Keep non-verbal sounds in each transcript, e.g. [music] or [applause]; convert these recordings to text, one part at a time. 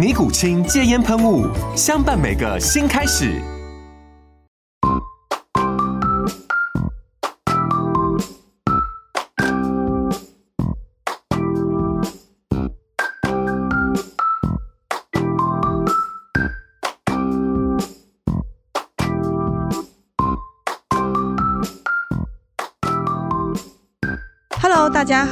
尼古清戒烟喷雾，相伴每个新开始。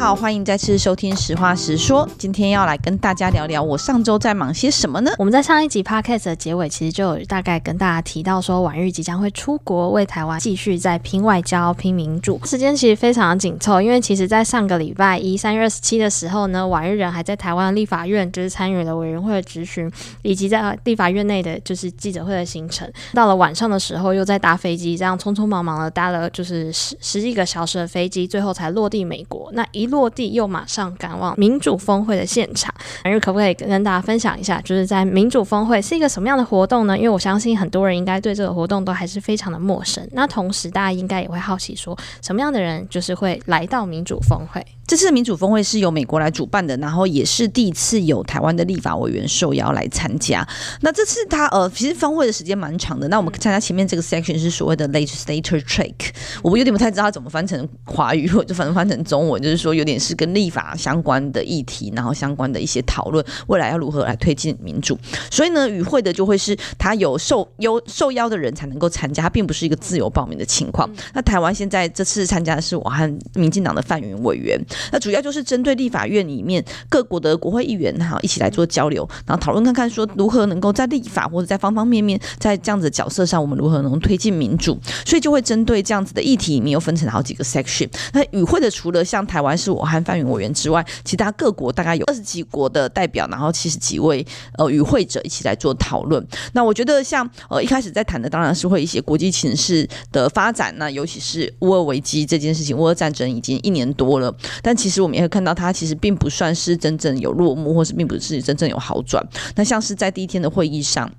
好，欢迎再次收听《实话实说》。今天要来跟大家聊聊我上周在忙些什么呢？我们在上一集 Podcast 的结尾，其实就有大概跟大家提到说，婉諭即将会出国，为台湾继续在拼外交、拼民主。时间其实非常的紧凑，因为其实在上个礼拜一三月二十七的时候呢，婉諭人还在台湾立法院，就是参与了委员会的质询，以及在立法院内的就是记者会的行程。到了晚上的时候，又在搭飞机，这样匆匆忙忙的搭了就是十十几个小时的飞机，最后才落地美国。那一路落地又马上赶往民主峰会的现场，明日可不可以跟大家分享一下，就是在民主峰会是一个什么样的活动呢？因为我相信很多人应该对这个活动都还是非常的陌生。那同时大家应该也会好奇说，什么样的人就是会来到民主峰会？这次的民主峰会是由美国来主办的，然后也是第一次有台湾的立法委员受邀来参加。那这次他呃，其实峰会的时间蛮长的。那我们参加前面这个 section 是所谓的 legislator track，我有点不太知道它怎么翻成华语，或者反正翻成中文，就是说有。点是跟立法相关的议题，然后相关的一些讨论，未来要如何来推进民主。所以呢，与会的就会是他有受邀受邀的人才能够参加，他并不是一个自由报名的情况。那台湾现在这次参加的是我和民进党的范云委员，那主要就是针对立法院里面各国的国会议员哈一起来做交流，然后讨论看看说如何能够在立法或者在方方面面在这样子的角色上，我们如何能推进民主。所以就会针对这样子的议题里面又分成好几个 section。那与会的除了像台湾是。我和范云委员之外，其他各国大概有二十几国的代表，然后七十几位呃与会者一起来做讨论。那我觉得像呃一开始在谈的当然是会一些国际情势的发展，那尤其是乌俄危机这件事情，乌俄战争已经一年多了，但其实我们也会看到它其实并不算是真正有落幕，或是并不是真正有好转。那像是在第一天的会议上。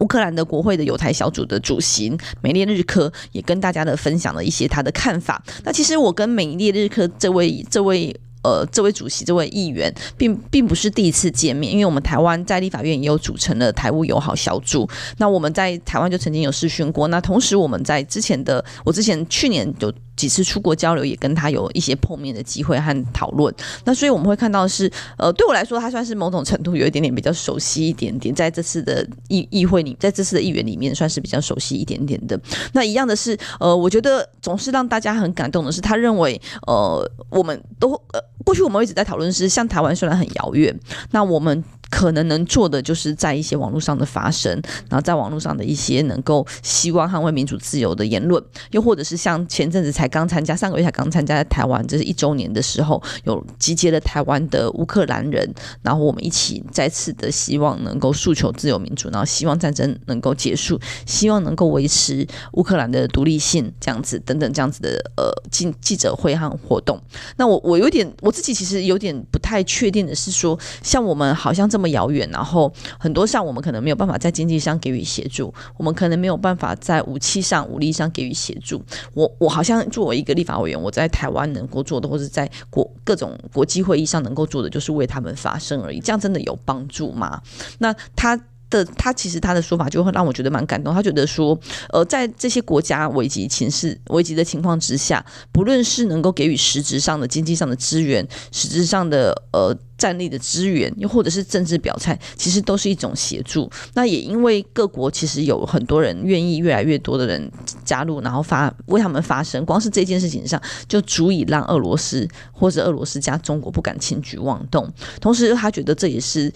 乌克兰的国会的犹太小组的主席梅列日科也跟大家的分享了一些他的看法。那其实我跟梅列日科这位这位呃这位主席这位议员并并不是第一次见面，因为我们台湾在立法院也有组成了台乌友好小组。那我们在台湾就曾经有试训过。那同时我们在之前的我之前去年就。几次出国交流，也跟他有一些碰面的机会和讨论。那所以我们会看到是，呃，对我来说，他算是某种程度有一点点比较熟悉一点点，在这次的议议会里，在这次的议员里面，算是比较熟悉一点点的。那一样的是，呃，我觉得总是让大家很感动的是，他认为，呃，我们都，呃，过去我们一直在讨论是，像台湾虽然很遥远，那我们。可能能做的就是在一些网络上的发声，然后在网络上的一些能够希望捍卫民主自由的言论，又或者是像前阵子才刚参加，上个月才刚参加在台湾，这是一周年的时候，有集结了台湾的乌克兰人，然后我们一起再次的希望能够诉求自由民主，然后希望战争能够结束，希望能够维持乌克兰的独立性，这样子等等这样子的呃记记者会和活动。那我我有点我自己其实有点不太确定的是说，像我们好像这。那么遥远，然后很多上我们可能没有办法在经济上给予协助，我们可能没有办法在武器上、武力上给予协助。我我好像作为一个立法委员，我在台湾能够做的，或者在国各种国际会议上能够做的，就是为他们发声而已。这样真的有帮助吗？那他。的他其实他的说法就会让我觉得蛮感动。他觉得说，呃，在这些国家危急情势、危急的情况之下，不论是能够给予实质上的经济上的资源、实质上的呃战力的资源，又或者是政治表态，其实都是一种协助。那也因为各国其实有很多人愿意，越来越多的人加入，然后发为他们发声。光是这件事情上，就足以让俄罗斯或者俄罗斯加中国不敢轻举妄动。同时，他觉得这也是。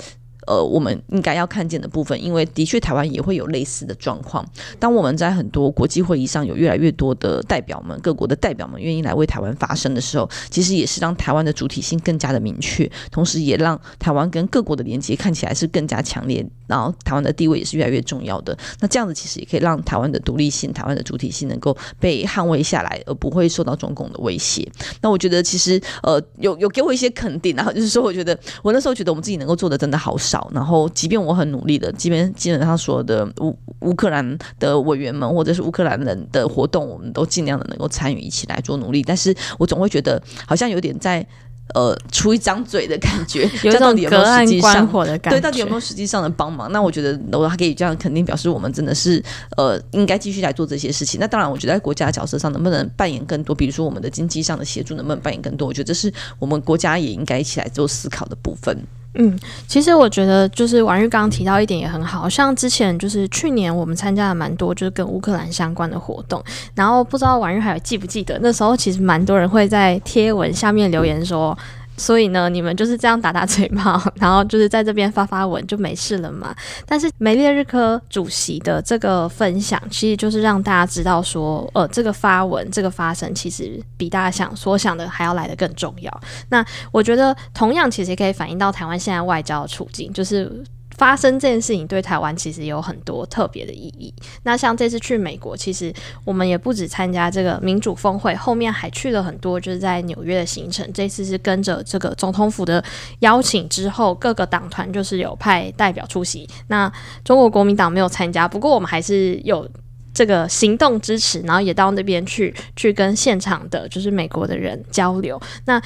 呃，我们应该要看见的部分，因为的确台湾也会有类似的状况。当我们在很多国际会议上有越来越多的代表们、各国的代表们愿意来为台湾发声的时候，其实也是让台湾的主体性更加的明确，同时也让台湾跟各国的连接看起来是更加强烈，然后台湾的地位也是越来越重要的。那这样子其实也可以让台湾的独立性、台湾的主体性能够被捍卫下来，而不会受到中共的威胁。那我觉得其实呃，有有给我一些肯定，然后就是说，我觉得我那时候觉得我们自己能够做的真的好事。少，然后即便我很努力的，即便基本上所有的乌乌克兰的委员们或者是乌克兰人的活动，我们都尽量的能够参与一起来做努力，但是我总会觉得好像有点在呃出一张嘴的感觉，[laughs] 有种隔岸观火的感觉，对，到底有没有实际上的帮忙？那我觉得我还可以这样肯定表示，我们真的是呃应该继续来做这些事情。那当然，我觉得在国家的角色上能不能扮演更多，比如说我们的经济上的协助能不能扮演更多？我觉得这是我们国家也应该一起来做思考的部分。嗯，其实我觉得就是婉玉刚刚提到一点也很好，像之前就是去年我们参加了蛮多就是跟乌克兰相关的活动，然后不知道婉玉还有记不记得那时候其实蛮多人会在贴文下面留言说。所以呢，你们就是这样打打嘴炮，[laughs] 然后就是在这边发发文就没事了嘛。但是梅列日科主席的这个分享，其实就是让大家知道说，呃，这个发文、这个发声，其实比大家想所想的还要来的更重要。那我觉得，同样其实也可以反映到台湾现在外交的处境，就是。发生这件事情对台湾其实有很多特别的意义。那像这次去美国，其实我们也不止参加这个民主峰会，后面还去了很多就是在纽约的行程。这次是跟着这个总统府的邀请之后，各个党团就是有派代表出席。那中国国民党没有参加，不过我们还是有这个行动支持，然后也到那边去去跟现场的就是美国的人交流。那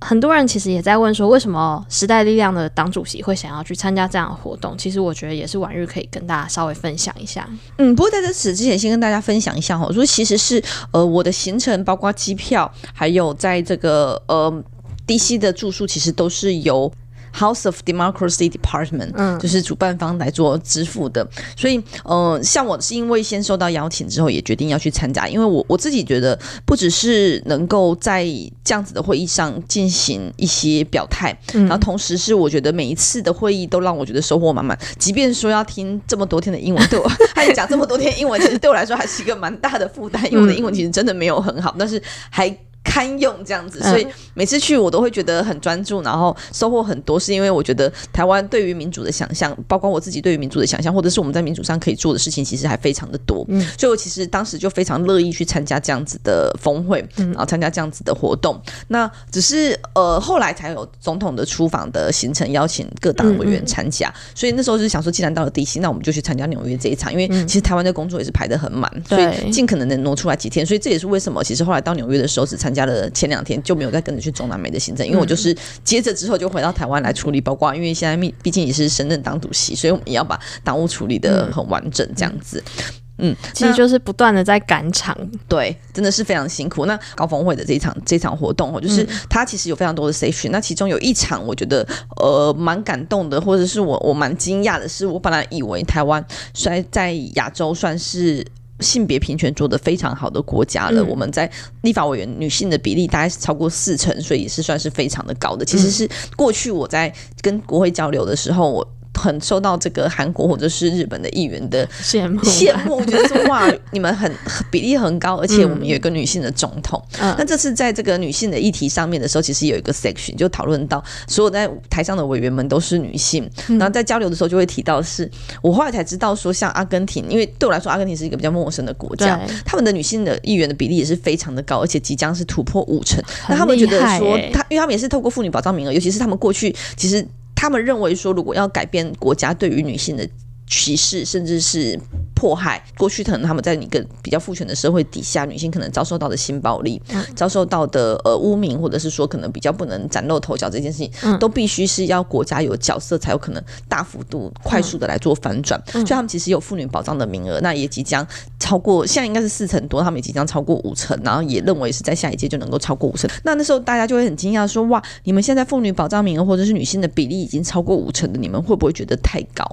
很多人其实也在问说，为什么时代力量的党主席会想要去参加这样的活动？其实我觉得也是婉玉可以跟大家稍微分享一下。嗯，不过在这此之前，先跟大家分享一下哈，我说其实是呃我的行程，包括机票，还有在这个呃 DC 的住宿，其实都是由。House of Democracy Department，嗯，就是主办方来做支付的，所以，呃，像我是因为先收到邀请之后，也决定要去参加，因为我我自己觉得，不只是能够在这样子的会议上进行一些表态，嗯，然后同时是我觉得每一次的会议都让我觉得收获满满，即便说要听这么多天的英文，对我 [laughs] 还讲这么多天英文，其实对我来说还是一个蛮大的负担，因为我的英文其实真的没有很好，但是还。堪用这样子，所以每次去我都会觉得很专注，然后收获很多。是因为我觉得台湾对于民主的想象，包括我自己对于民主的想象，或者是我们在民主上可以做的事情，其实还非常的多。嗯，所以我其实当时就非常乐意去参加这样子的峰会，然后参加这样子的活动。那只是呃后来才有总统的出访的行程，邀请各党委员参加。所以那时候就是想说，既然到了 DC，那我们就去参加纽约这一场，因为其实台湾的工作也是排得很满，所以尽可能能挪出来几天。所以这也是为什么，其实后来到纽约的时候只参加。前两天就没有再跟着去中南美的行程，因为我就是接着之后就回到台湾来处理，包括因为现在毕毕竟也是深圳党主席，所以我们也要把党务处理的很完整，这样子。嗯，其实就是不断的在赶场，对，真的是非常辛苦。那高峰会的这一场这一场活动，就是它其实有非常多的 session，那其中有一场我觉得呃蛮感动的，或者是我我蛮惊讶的是，我本来以为台湾虽在亚洲算是。性别平权做得非常好的国家了，嗯、我们在立法委员女性的比例大概是超过四成，所以也是算是非常的高的。其实是过去我在跟国会交流的时候，我。很受到这个韩国或者是日本的议员的羡慕，羡慕，我觉得说哇，[laughs] 你们很比例很高，而且我们有一个女性的总统。嗯、那这次在这个女性的议题上面的时候，其实有一个 section 就讨论到所有在台上的委员们都是女性，嗯、然后在交流的时候就会提到是，我后来才知道说，像阿根廷，因为对我来说阿根廷是一个比较陌生的国家，他们的女性的议员的比例也是非常的高，而且即将是突破五成。那他们觉得说，他因为他们也是透过妇女保障名额，尤其是他们过去其实。他们认为说，如果要改变国家对于女性的歧视，甚至是迫害，过去可能他们在一个比较父权的社会底下，女性可能遭受到的性暴力，嗯、遭受到的呃污名，或者是说可能比较不能崭露头角这件事情，嗯、都必须是要国家有角色才有可能大幅度、快速的来做反转。嗯、所以他们其实有妇女保障的名额，那也即将超过，现在应该是四成多，他们也即将超过五成，然后也认为是在下一届就能够超过五成。那那时候大家就会很惊讶说：哇，你们现在妇女保障名额或者是女性的比例已经超过五成的，你们会不会觉得太高？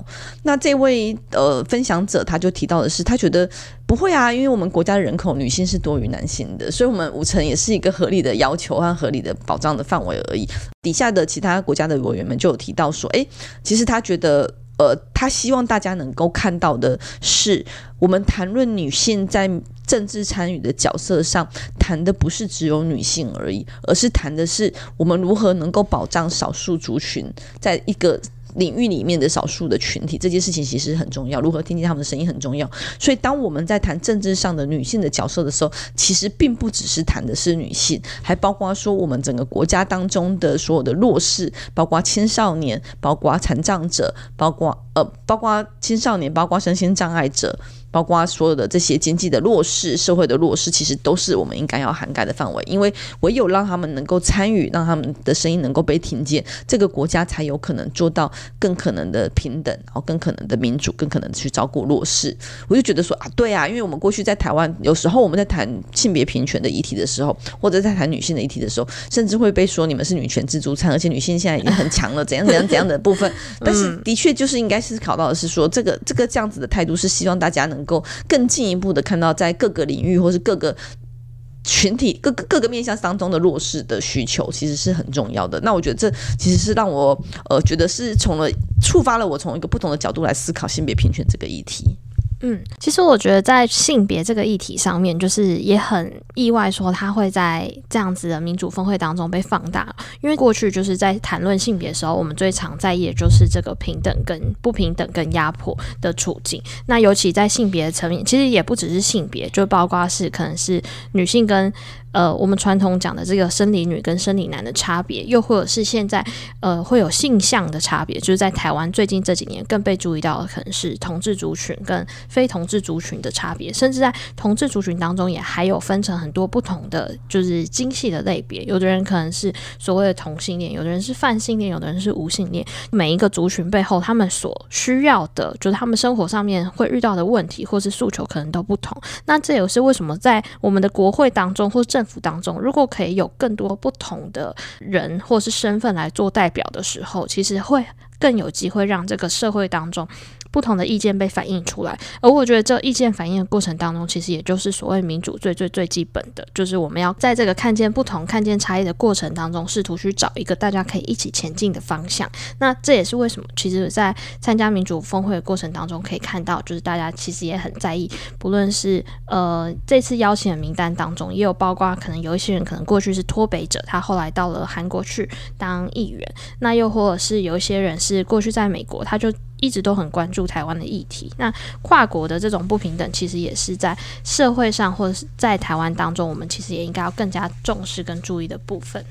那这位。位呃分享者他就提到的是，他觉得不会啊，因为我们国家的人口女性是多于男性的，所以我们五成也是一个合理的要求和合理的保障的范围而已。底下的其他国家的委员们就有提到说，诶，其实他觉得。呃，他希望大家能够看到的是，我们谈论女性在政治参与的角色上，谈的不是只有女性而已，而是谈的是我们如何能够保障少数族群在一个。领域里面的少数的群体，这件事情其实很重要。如何听见他们的声音很重要。所以，当我们在谈政治上的女性的角色的时候，其实并不只是谈的是女性，还包括说我们整个国家当中的所有的弱势，包括青少年，包括残障者，包括呃，包括青少年，包括身心障碍者。包括所有的这些经济的弱势、社会的弱势，其实都是我们应该要涵盖的范围。因为唯有让他们能够参与，让他们的声音能够被听见，这个国家才有可能做到更可能的平等，然后更可能的民主，更可能去照顾弱势。我就觉得说啊，对啊，因为我们过去在台湾，有时候我们在谈性别平权的议题的时候，或者在谈女性的议题的时候，甚至会被说你们是女权自助餐，而且女性现在已经很强了，怎样怎样怎样的部分。但是的确就是应该思考到的是说，这个这个这样子的态度是希望大家能。够更进一步的看到，在各个领域或是各个群体、各个各个面向当中的弱势的需求，其实是很重要的。那我觉得这其实是让我呃觉得是从了触发了我从一个不同的角度来思考性别平权这个议题。嗯，其实我觉得在性别这个议题上面，就是也很意外，说他会在这样子的民主峰会当中被放大。因为过去就是在谈论性别的时候，我们最常在意的就是这个平等跟不平等跟压迫的处境。那尤其在性别层面，其实也不只是性别，就包括是可能是女性跟。呃，我们传统讲的这个生理女跟生理男的差别，又或者是现在呃会有性向的差别，就是在台湾最近这几年更被注意到的，可能是同志族群跟非同志族群的差别，甚至在同志族群当中也还有分成很多不同的就是精细的类别，有的人可能是所谓的同性恋，有的人是泛性恋，有的人是无性恋。每一个族群背后，他们所需要的，就是他们生活上面会遇到的问题或是诉求，可能都不同。那这也是为什么在我们的国会当中或政当中，如果可以有更多不同的人或是身份来做代表的时候，其实会更有机会让这个社会当中。不同的意见被反映出来，而我觉得这意见反映的过程当中，其实也就是所谓民主最最最基本的，就是我们要在这个看见不同、看见差异的过程当中，试图去找一个大家可以一起前进的方向。那这也是为什么，其实，在参加民主峰会的过程当中，可以看到，就是大家其实也很在意，不论是呃这次邀请的名单当中，也有包括可能有一些人可能过去是脱北者，他后来到了韩国去当议员，那又或者是有一些人是过去在美国，他就。一直都很关注台湾的议题，那跨国的这种不平等，其实也是在社会上或者是在台湾当中，我们其实也应该要更加重视跟注意的部分。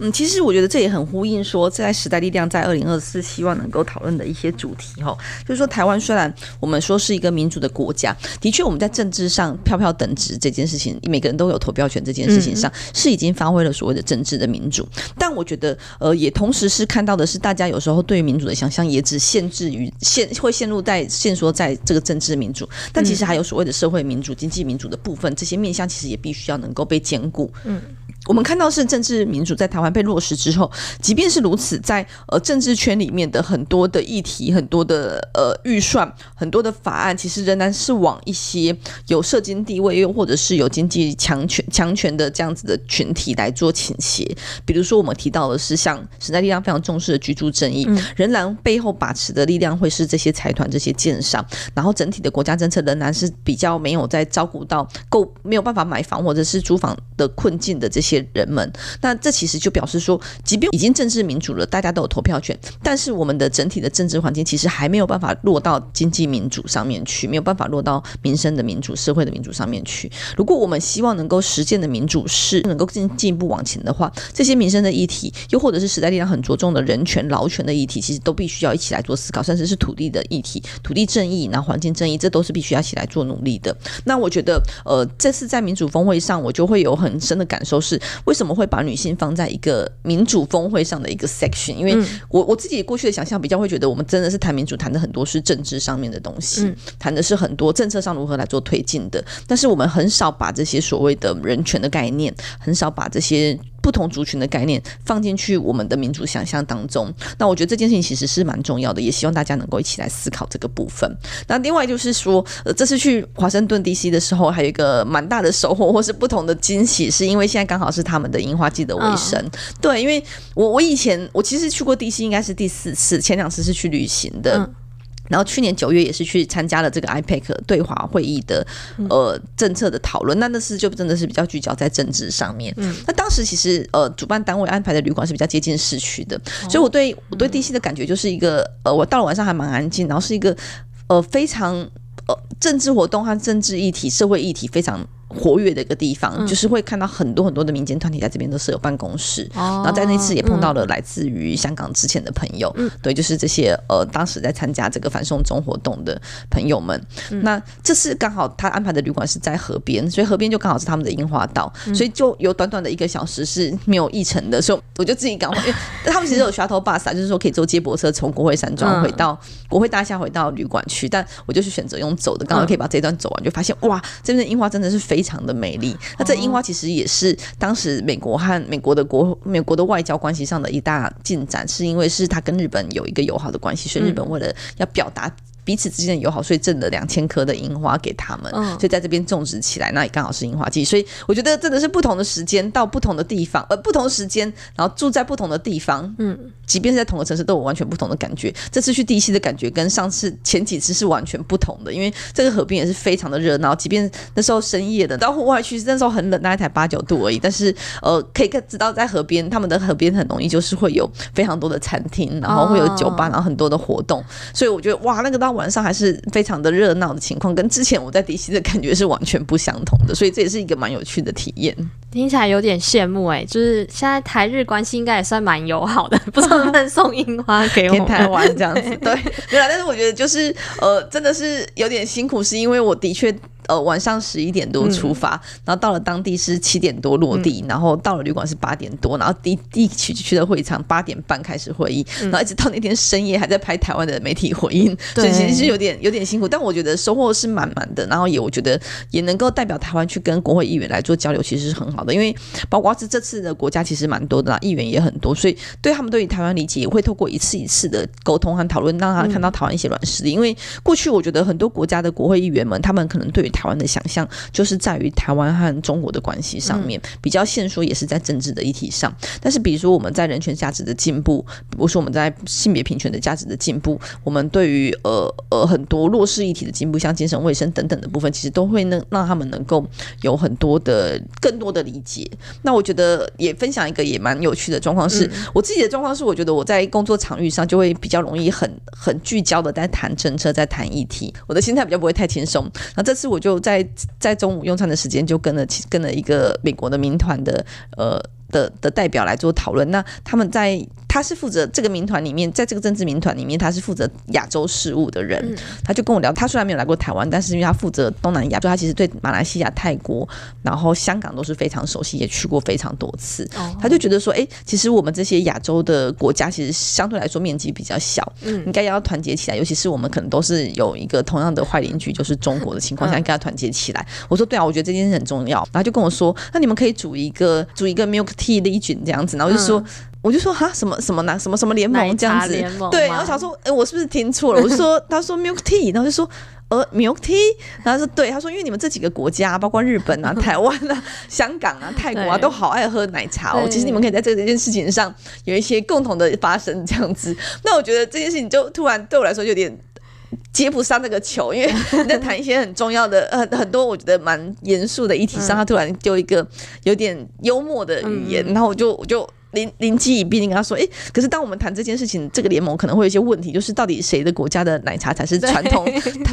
嗯，其实我觉得这也很呼应说，在时代力量在二零二四希望能够讨论的一些主题哈，就是说台湾虽然我们说是一个民主的国家，的确我们在政治上票票等值这件事情，每个人都有投票权这件事情上，是已经发挥了所谓的政治的民主。但我觉得，呃，也同时是看到的是，大家有时候对于民主的想象也只限制于限会陷入在限缩在这个政治民主，但其实还有所谓的社会民主、经济民主的部分，这些面向其实也必须要能够被兼顾。嗯。我们看到是政治民主在台湾被落实之后，即便是如此，在呃政治圈里面的很多的议题、很多的呃预算、很多的法案，其实仍然是往一些有社经地位又或者是有经济强权强权的这样子的群体来做倾斜。比如说，我们提到的是像时代力量非常重视的居住正义，仍然背后把持的力量会是这些财团、这些建商，然后整体的国家政策仍然是比较没有在照顾到够没有办法买房或者是租房的困境的这些。些人们，那这其实就表示说，即便已经政治民主了，大家都有投票权，但是我们的整体的政治环境其实还没有办法落到经济民主上面去，没有办法落到民生的民主、社会的民主上面去。如果我们希望能够实践的民主是能够进进一步往前的话，这些民生的议题，又或者是时代力量很着重的人权、劳权的议题，其实都必须要一起来做思考，甚至是土地的议题、土地正义、然后环境正义，这都是必须要一起来做努力的。那我觉得，呃，这次在民主峰会上，我就会有很深的感受是。为什么会把女性放在一个民主峰会上的一个 section？因为我我自己过去的想象比较会觉得，我们真的是谈民主，谈的很多是政治上面的东西，谈的是很多政策上如何来做推进的。但是我们很少把这些所谓的人权的概念，很少把这些。不同族群的概念放进去我们的民主想象当中。那我觉得这件事情其实是蛮重要的，也希望大家能够一起来思考这个部分。那另外就是说，呃，这次去华盛顿 DC 的时候，还有一个蛮大的收获或是不同的惊喜，是因为现在刚好是他们的樱花季的尾声。嗯、对，因为我我以前我其实去过 DC 应该是第四次，前两次是去旅行的。嗯然后去年九月也是去参加了这个 IPAC 对华会议的呃政策的讨论，那那次就真的是比较聚焦在政治上面。嗯，那当时其实呃主办单位安排的旅馆是比较接近市区的，所以我对我对地心的感觉就是一个呃我到了晚上还蛮安静，然后是一个呃非常呃政治活动和政治议题、社会议题非常。活跃的一个地方，嗯、就是会看到很多很多的民间团体在这边都设有办公室，哦、然后在那次也碰到了来自于香港之前的朋友，嗯、对，就是这些呃当时在参加这个反送中活动的朋友们。嗯、那这次刚好他安排的旅馆是在河边，所以河边就刚好是他们的樱花道，嗯、所以就有短短的一个小时是没有议程的，所以我就自己赶快，[laughs] 因为他们其实有 shuttle bus 啊，就是说可以坐接驳车从国会山庄回到、嗯、国会大厦回到旅馆去，但我就是选择用走的，刚好可以把这一段走完，就发现哇，这边的樱花真的是非。非常的美丽。那这樱花其实也是当时美国和美国的国美国的外交关系上的一大进展，是因为是它跟日本有一个友好的关系，所以日本为了要表达。彼此之间的友好，所以赠了两千颗的樱花给他们，嗯、所以在这边种植起来，那也刚好是樱花季。所以我觉得真的是不同的时间到不同的地方，呃，不同时间，然后住在不同的地方，嗯，即便是在同个城市，都有完全不同的感觉。这次去 DC 的感觉跟上次前几次是完全不同的，因为这个河边也是非常的热闹，即便那时候深夜的到户外去，那时候很冷，大概才八九度而已，但是呃，可以看知道在河边，他们的河边很容易就是会有非常多的餐厅，然后会有酒吧，然后很多的活动，所以我觉得哇，那个到晚上还是非常的热闹的情况，跟之前我在迪西的感觉是完全不相同的，所以这也是一个蛮有趣的体验。听起来有点羡慕哎、欸，就是现在台日关系应该也算蛮友好的，不知道能不能送樱花给我们台湾这样子？对，没有，但是我觉得就是呃，真的是有点辛苦，是因为我的确。呃，晚上十一点多出发，嗯、然后到了当地是七点多落地，嗯、然后到了旅馆是八点多，然后第第一去去的会场八点半开始会议，嗯、然后一直到那天深夜还在拍台湾的媒体回应，对所以其实是有点有点辛苦，但我觉得收获是满满的，然后也我觉得也能够代表台湾去跟国会议员来做交流，其实是很好的，因为包括是这次的国家其实蛮多的啦，议员也很多，所以对他们对于台湾理解也会透过一次一次的沟通和讨论，让他看到台湾一些软实力，嗯、因为过去我觉得很多国家的国会议员们，他们可能对于台湾的想象。就是在于台湾和中国的关系上面比较限缩，也是在政治的议题上。但是，比如说我们在人权价值的进步，比如说我们在性别平权的价值的进步，我们对于呃呃很多弱势议题的进步，像精神卫生等等的部分，其实都会能让他们能够有很多的更多的理解。那我觉得也分享一个也蛮有趣的状况是，我自己的状况是，我觉得我在工作场域上就会比较容易很很聚焦的在谈政策，在谈议题，我的心态比较不会太轻松。那这次我就就在。在中午用餐的时间，就跟了跟了一个美国的民团的呃的的代表来做讨论。那他们在。他是负责这个民团里面，在这个政治民团里面，他是负责亚洲事务的人。嗯、他就跟我聊，他虽然没有来过台湾，但是因为他负责东南亚，所以他其实对马来西亚、泰国，然后香港都是非常熟悉，也去过非常多次。哦、他就觉得说，哎，其实我们这些亚洲的国家，其实相对来说面积比较小，嗯，应该要团结起来。尤其是我们可能都是有一个同样的坏邻居，就是中国的情况下，应该要团结起来。嗯、我说对啊，我觉得这件事很重要。然后就跟我说，那你们可以组一个组一个 Milk Tea Legion 这样子。然后我就说。嗯我就说哈什么什么呢什么什么联盟这样子，对，然后想说，哎、欸，我是不是听错了？我就说，他 [laughs] 说 milk tea，然后就说，呃，milk tea，然后说对，他说，因为你们这几个国家，包括日本啊、台湾啊、香港啊、泰国啊，都好爱喝奶茶哦。其实你们可以在这件事情上有一些共同的发生这样子。[laughs] 那我觉得这件事情就突然对我来说有点接不上那个球，因为在谈一些很重要的、很很多我觉得蛮严肃的议题上，他突然就一个有点幽默的语言，然后我就我就。灵灵机一变，你跟他说：“哎、欸，可是当我们谈这件事情，这个联盟可能会有一些问题，就是到底谁的国家的奶茶才是传统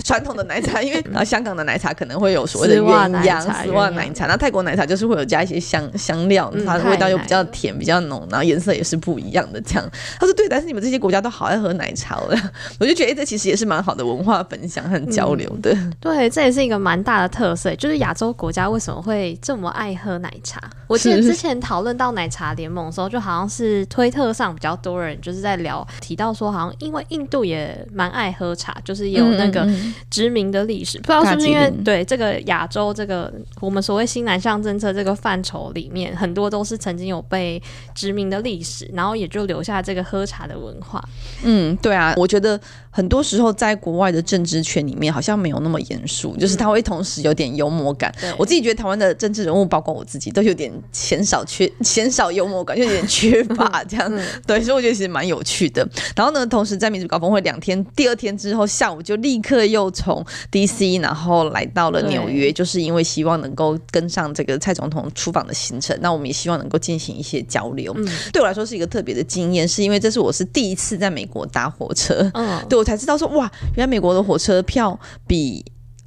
传统的奶茶？因为啊，香港的奶茶可能会有所谓的鸳鸯丝袜奶茶，那泰国奶茶就是会有加一些香香料，它的味道又比较甜、比较浓，然后颜色也是不一样的。这样，他说对，但是你们这些国家都好爱喝奶茶的，[laughs] 我就觉得、欸、这其实也是蛮好的文化分享和交流的、嗯。对，这也是一个蛮大的特色，就是亚洲国家为什么会这么爱喝奶茶？我记得之前讨论到奶茶联盟的时候。候，就好像是推特上比较多人就是在聊，提到说好像因为印度也蛮爱喝茶，就是也有那个殖民的历史，嗯嗯嗯，不知道是不是因为对这个亚洲这个我们所谓新南向政策这个范畴里面，很多都是曾经有被殖民的历史，然后也就留下这个喝茶的文化。嗯，对啊，我觉得很多时候在国外的政治圈里面好像没有那么严肃，就是他会同时有点幽默感。嗯、我自己觉得台湾的政治人物，包括我自己，都有点鲜少缺 [laughs] 鲜少幽默感，就有点缺乏这样。对，所以我觉得其实蛮有趣的。然后呢，同时在民主高峰会两天，第二天之后下午就立刻又从 DC 然后来到了纽约，就是因为希望能够跟上这个蔡总统出访的行程。那我们也希望能够进行一些交流。嗯、对我来说是一个特别的经验，是因为这是我是第一次在美国搭火车。嗯，对我才知道说哇，原来美国的火车票比。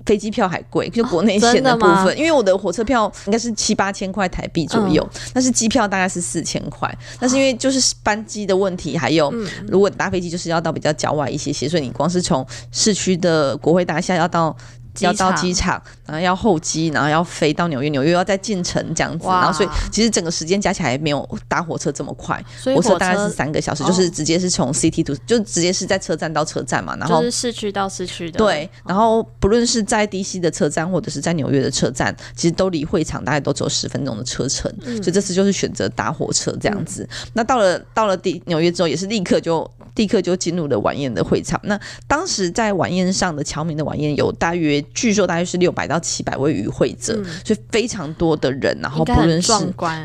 飞机票还贵，就国内线的部分，哦，因为我的火车票应该是七八千块台币左右，嗯，但是机票大概是四千块，但是因为就是班机的问题，还有如果搭飞机就是要到比较郊外一些些，所以你光是从市区的国会大厦要到。要到机场，然后要候机，然后要飞到纽约，纽约要再进城这样子，然后所以其实整个时间加起来没有搭火车这么快，火车，火车大概是三个小时，就是直接是从 City to，就直接是在车站到车站嘛，然后就是市区到市区的。对，然后不论是在 DC 的车站或者是在纽约的车站，其实都离会场大概都只有十分钟的车程，嗯，所以这次就是选择搭火车这样子。嗯，那到了到了第纽约之后，也是立刻就立刻就进入了晚宴的会场。那当时在晚宴上的侨民的晚宴有大约。据说大约是六百到七百位与会者，嗯，所以非常多的人，然后不论是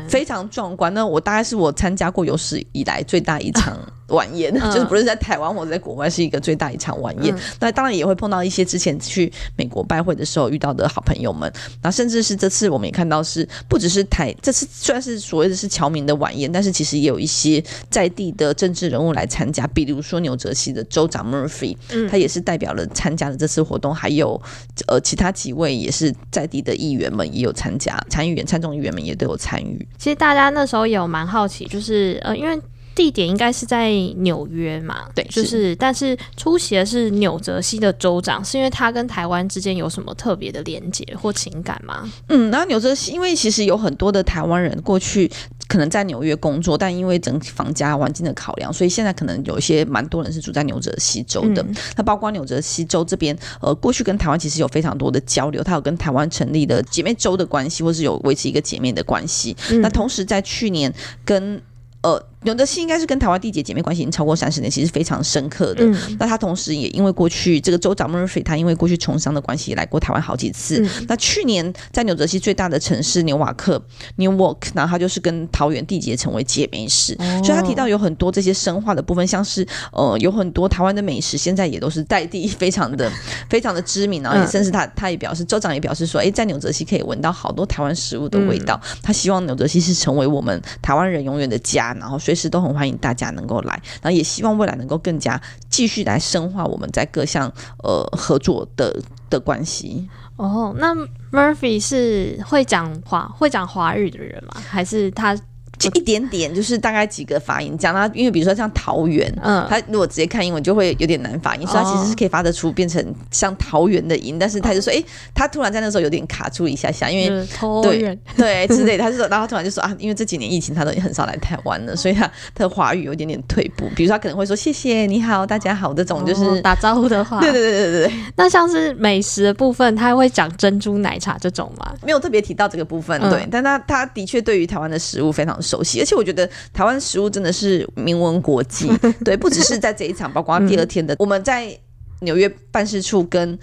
非常壮观。那我大概是我参加过有史以来最大一场。晚宴、嗯、就是不是在台湾或者在国外，是一个最大一场晚宴。嗯、那当然也会碰到一些之前去美国拜会的时候遇到的好朋友们。那甚至是这次我们也看到是不只是台，这次虽然是所谓的是侨民的晚宴，但是其实也有一些在地的政治人物来参加，比如说纽泽西的州长 Murphy，他也是代表了参加了这次活动。还有呃其他几位也是在地的议员们也有参加，参议员、参众议员们也都有参与。其实大家那时候也有蛮好奇，就是呃因为。地点应该是在纽约嘛？对，就是，是但是出席的是纽泽西的州长，是因为他跟台湾之间有什么特别的连结或情感吗？嗯，然后纽泽西因为其实有很多的台湾人过去可能在纽约工作，但因为整体房价环境的考量，所以现在可能有一些蛮多人是住在纽泽西州的。嗯、那包括纽泽西州这边，呃，过去跟台湾其实有非常多的交流，他有跟台湾成立的姐妹州的关系，或是有维持一个姐妹的关系。嗯、那同时在去年跟呃。纽泽西应该是跟台湾缔结姐妹关系已经超过三十年，其实非常深刻的。嗯、那他同时也因为过去这个州长 Murphy，他因为过去从商的关系来过台湾好几次。嗯、那去年在纽泽西最大的城市纽瓦克 Newark，然后他就是跟桃园缔结成为姐妹市。哦、所以他提到有很多这些深化的部分，像是呃有很多台湾的美食，现在也都是在地非常的 [laughs] 非常的知名。然后也甚至他他也表示，州长也表示说，哎，在纽泽西可以闻到好多台湾食物的味道。嗯、他希望纽泽西是成为我们台湾人永远的家，然后所以。其实都很欢迎大家能够来，然后也希望未来能够更加继续来深化我们在各项呃合作的的关系。哦，那 Murphy 是会讲华会讲华语的人吗？还是他？就一点点，就是大概几个发音讲到，因为比如说像桃园，嗯，他如果直接看英文就会有点难发音，所以他其实是可以发得出变成像桃园的音，但是他就说，哎、欸，他突然在那时候有点卡住一下下，因为桃园对 [laughs] 之类，他就说，然后他突然就说啊，因为这几年疫情，他都很少来台湾了，所以他 [laughs] 他的华语有一点点退步。比如说他可能会说谢谢你好大家好这种就是、哦、打招呼的话，[laughs] 对对对对对。那像是美食的部分，他会讲珍珠奶茶这种吗？没有特别提到这个部分，对，嗯、但他他的确对于台湾的食物非常熟悉，而且我觉得。台湾食物真的是名闻国际，[laughs] 对，不只是在这一场，包括第二天的，我们在纽约办事处跟。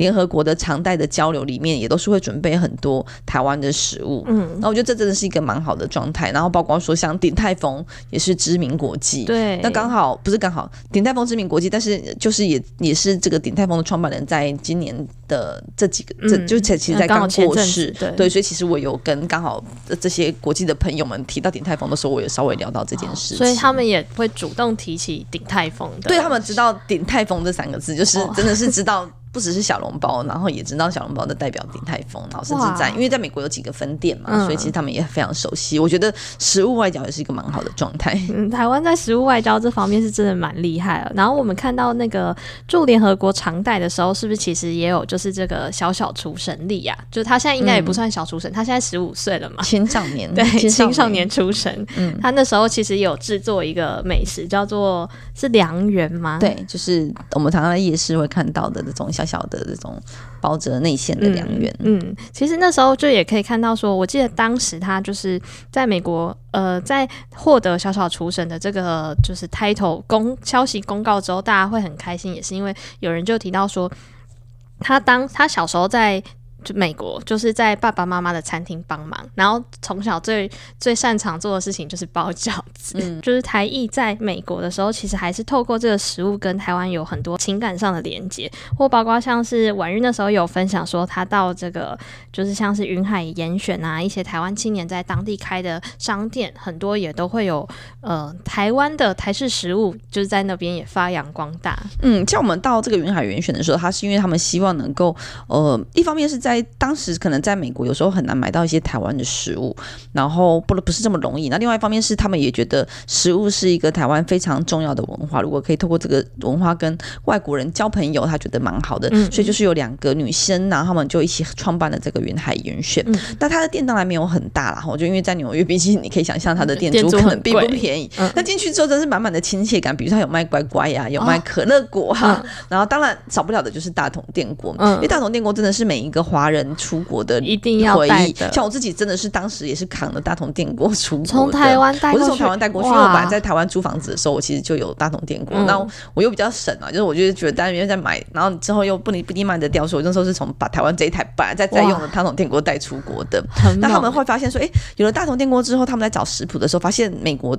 联合国的常态的交流里面，也都是会准备很多台湾的食物。嗯，那我觉得这真的是一个蛮好的状态。然后包括说像鼎泰丰也是知名国际，对，那刚好不是刚好鼎泰丰知名国际，但是就是也也是这个鼎泰丰的创办人在今年的这几个，嗯、这就其实在刚过世，对，对，所以其实我有跟刚好这些国际的朋友们提到鼎泰丰的时候，我也稍微聊到这件事，所以他们也会主动提起鼎泰丰的，对他们知道鼎泰丰这三个字，就是真的是知道。不只是小笼包，然后也知道小笼包的代表鼎泰丰，然后甚至在因为在美国有几个分店嘛，嗯、所以其实他们也非常熟悉。我觉得食物外交也是一个蛮好的状态。嗯，台湾在食物外交这方面是真的蛮厉害了。然后我们看到那个驻联合国常代的时候，是不是其实也有就是这个小小厨神力呀？就是他现在应该也不算小厨神，嗯、他现在十五岁了嘛，青少年对青少年厨神。嗯，他那时候其实有制作一个美食叫做是良缘吗？对，就是我们常常在夜市会看到的这种小小小的这种。包着内馅的良缘，嗯，其实那时候就也可以看到说，我记得当时他就是在美国，呃，在获得小小厨神的这个就是 title 公消息公告之后，大家会很开心，也是因为有人就提到说，他当他小时候在。就美国就是在爸爸妈妈的餐厅帮忙，然后从小最最擅长做的事情就是包饺子。嗯，就是台艺在美国的时候，其实还是透过这个食物跟台湾有很多情感上的连接，或包括像是婉玉那时候有分享说，他到这个就是像是云海严选啊，一些台湾青年在当地开的商店，很多也都会有呃台湾的台式食物，就是在那边也发扬光大。嗯，像我们到这个云海严选的时候，他是因为他们希望能够呃，一方面是在在当时可能在美国有时候很难买到一些台湾的食物，然后不不是这么容易。那另外一方面是他们也觉得食物是一个台湾非常重要的文化，如果可以透过这个文化跟外国人交朋友，他觉得蛮好的。嗯、所以就是有两个女生，然后他们就一起创办了这个云海严选。嗯、那他的店当然没有很大啦，我就因为在纽约，毕竟你可以想象他的店租可能并不便宜。那进去之后真是满满的亲切感，比如说他有卖乖乖呀、啊，有卖可乐果哈、啊，哦、然后当然少不了的就是大同电锅，嗯、因为大同电锅真的是每一个华。华人出国的一定要带的，像我自己真的是当时也是扛了大同电锅出国，从台湾带，我是从台湾带过去。因为我本来在台湾租房子的时候，我其实就有大同电锅，那、嗯、我又比较省啊，就是我就觉得单元在买，然后之后又不能不一定卖得掉，所以我那时候是从把台湾这一台本来在在用的大同电锅带出国的。那他们会发现说，哎、欸，有了大同电锅之后，他们在找食谱的时候，发现美国。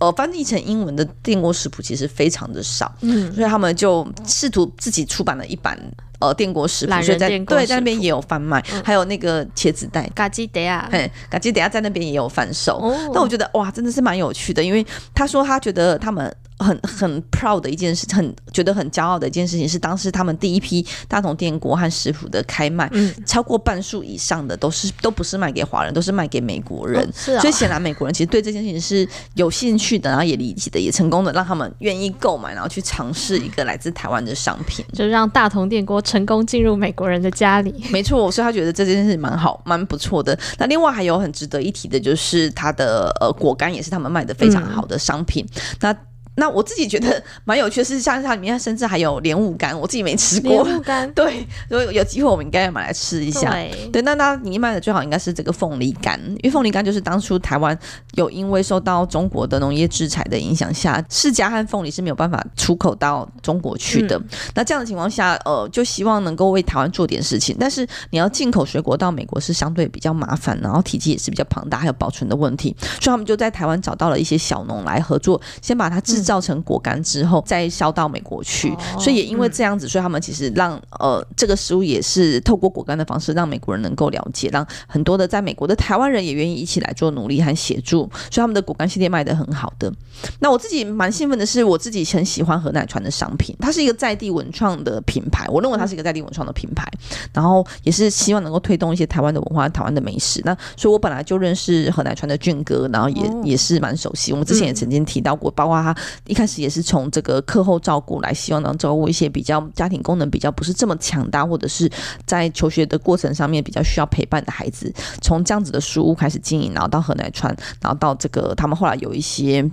呃，翻译成英文的电锅食谱其实非常的少，嗯，所以他们就试图自己出版了一版呃电锅食谱，所以在对在那边也有贩卖，嗯、还有那个茄子蛋，嘎吉德亚，嘿，嘎吉德亚在那边也有贩售。哦、但我觉得哇，真的是蛮有趣的，因为他说他觉得他们。很很 proud 的一件事，很觉得很骄傲的一件事情是，当时他们第一批大同电锅和食谱的开卖，嗯、超过半数以上的都是都不是卖给华人，都是卖给美国人。哦是啊、所以显然美国人其实对这件事情是有兴趣的，然后也理解的，也成功的让他们愿意购买，然后去尝试一个来自台湾的商品，就让大同电锅成功进入美国人的家里。没错，所以他觉得这件事蛮好，蛮不错的。那另外还有很值得一提的就是他的呃果干也是他们卖的非常好的商品。嗯、那那我自己觉得 [laughs] 蛮有趣的是，像它里面甚至还有莲雾干，我自己没吃过。莲雾干，[laughs] 对，如果有机会我们应该要买来吃一下。对，对，那那你卖的最好应该是这个凤梨干，因为凤梨干就是当初台湾有因为受到中国的农业制裁的影响下，释迦和凤梨是没有办法出口到中国去的。嗯、那这样的情况下，呃，就希望能够为台湾做点事情。但是你要进口水果到美国是相对比较麻烦，然后体积也是比较庞大，还有保存的问题，所以他们就在台湾找到了一些小农来合作，先把它制。造成果干之后，再销到美国去，哦、所以也因为这样子，嗯、所以他们其实让呃这个食物也是透过果干的方式，让美国人能够了解，让很多的在美国的台湾人也愿意一起来做努力和协助，所以他们的果干系列卖的很好的。那我自己蛮兴奋的是，我自己很喜欢禾乃川的商品，它是一个在地文创的品牌，我认为它是一个在地文创的品牌，然后也是希望能够推动一些台湾的文化、台湾的美食。那所以我本来就认识河南川的俊哥，然后也、哦、也是蛮熟悉，我们之前也曾经提到过，嗯、包括他。一开始也是从这个课后照顾来，希望能照顾一些比较家庭功能比较不是这么强大，或者是在求学的过程上面比较需要陪伴的孩子，从这样子的书屋开始经营，然后到河南川，然后到这个他们后来有一些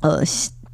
呃。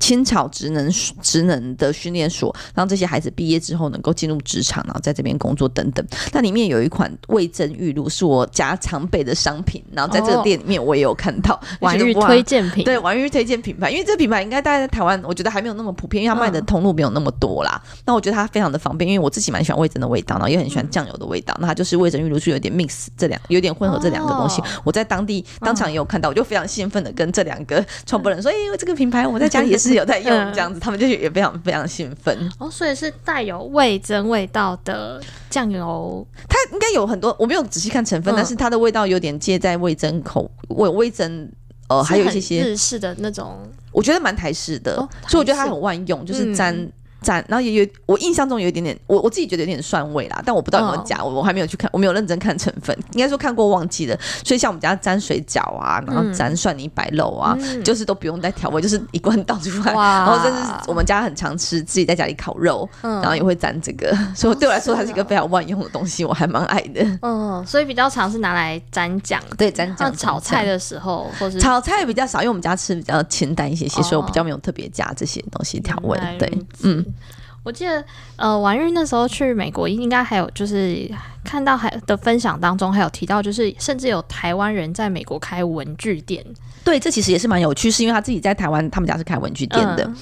青草职能职能的训练所，让这些孩子毕业之后能够进入职场，然后在这边工作等等。那里面有一款味增玉露，是我家常备的商品，然后在这个店里面我也有看到。婉諭推荐品，对，婉玉推荐品牌，因为这个品牌应该大家在台湾，我觉得还没有那么普遍，因为它卖的通路没有那么多啦。嗯、那我觉得它非常的方便，因为我自己蛮喜欢味增的味道，然后也很喜欢酱油的味道。嗯、那它就是味增玉露，是有点 mix 这两，有点混合这两个东西。哦、我在当地当场也有看到，我就非常兴奋的跟这两个创办人说：“哎、欸，这个品牌我在家里也是有在用。”这样子。他们就也非常非常兴奋哦，所以是带有味增味道的酱油，它应该有很多，我没有仔细看成分，嗯、但是它的味道有点介在味增口味味增，呃，还有一些些日式的那种，我觉得蛮台式的，哦、式所以我觉得它很万用，就是沾。嗯沾，然后也有我印象中有一点点，我我自己觉得有点蒜味啦，但我不知道有没有加，我、哦、我还没有去看，我没有认真看成分，应该说看过忘记了。所以像我们家沾水饺啊，然后沾蒜泥白肉啊，嗯、就是都不用再调味，就是一罐倒出来。哇然后甚至我们家很常吃，自己在家里烤肉，嗯、然后也会沾这个，所以对我来说它是一个非常万用的东西，我还蛮爱的。嗯，所以比较常是拿来沾酱，对，沾酱炒菜的时候，或是炒菜比较少，因为我们家吃比较清淡一些些，所以我比较没有特别加这些东西调味。对，嗯。我记得，呃，婉玉那时候去美国，应该还有就是看到还的分享当中，还有提到，就是甚至有台湾人在美国开文具店。对，这其实也是蛮有趣，是因为他自己在台湾，他们家是开文具店的。嗯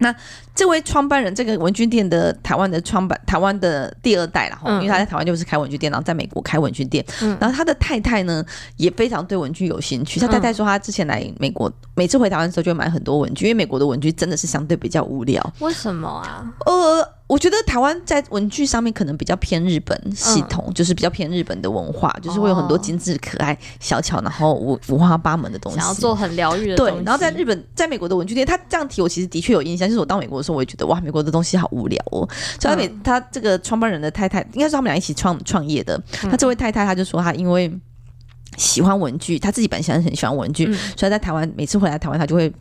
那这位创办人，这个文具店的台湾的创办，台湾的第二代了哈，因为他在台湾就是开文具店，然后在美国开文具店。嗯，然后他的太太呢也非常对文具有兴趣。他太太说，他之前来美国，每次回台湾的时候就买很多文具，因为美国的文具真的是相对比较无聊。为什么啊？呃。我觉得台湾在文具上面可能比较偏日本系统，嗯、就是比较偏日本的文化，就是会有很多精致可爱、小巧，然后五五花八门的东西。想要做很疗愈的东西。对，然后在日本，在美国的文具店，他这样提，我其实的确有印象。就是我到美国的时候，我也觉得哇，美国的东西好无聊哦。所以他，美、嗯、他这个创办人的太太，应该是他们俩一起创创业的。他这位太太，他就说他因为喜欢文具，他自己本身很喜欢文具，嗯、所以在台湾每次回来台湾，他就会。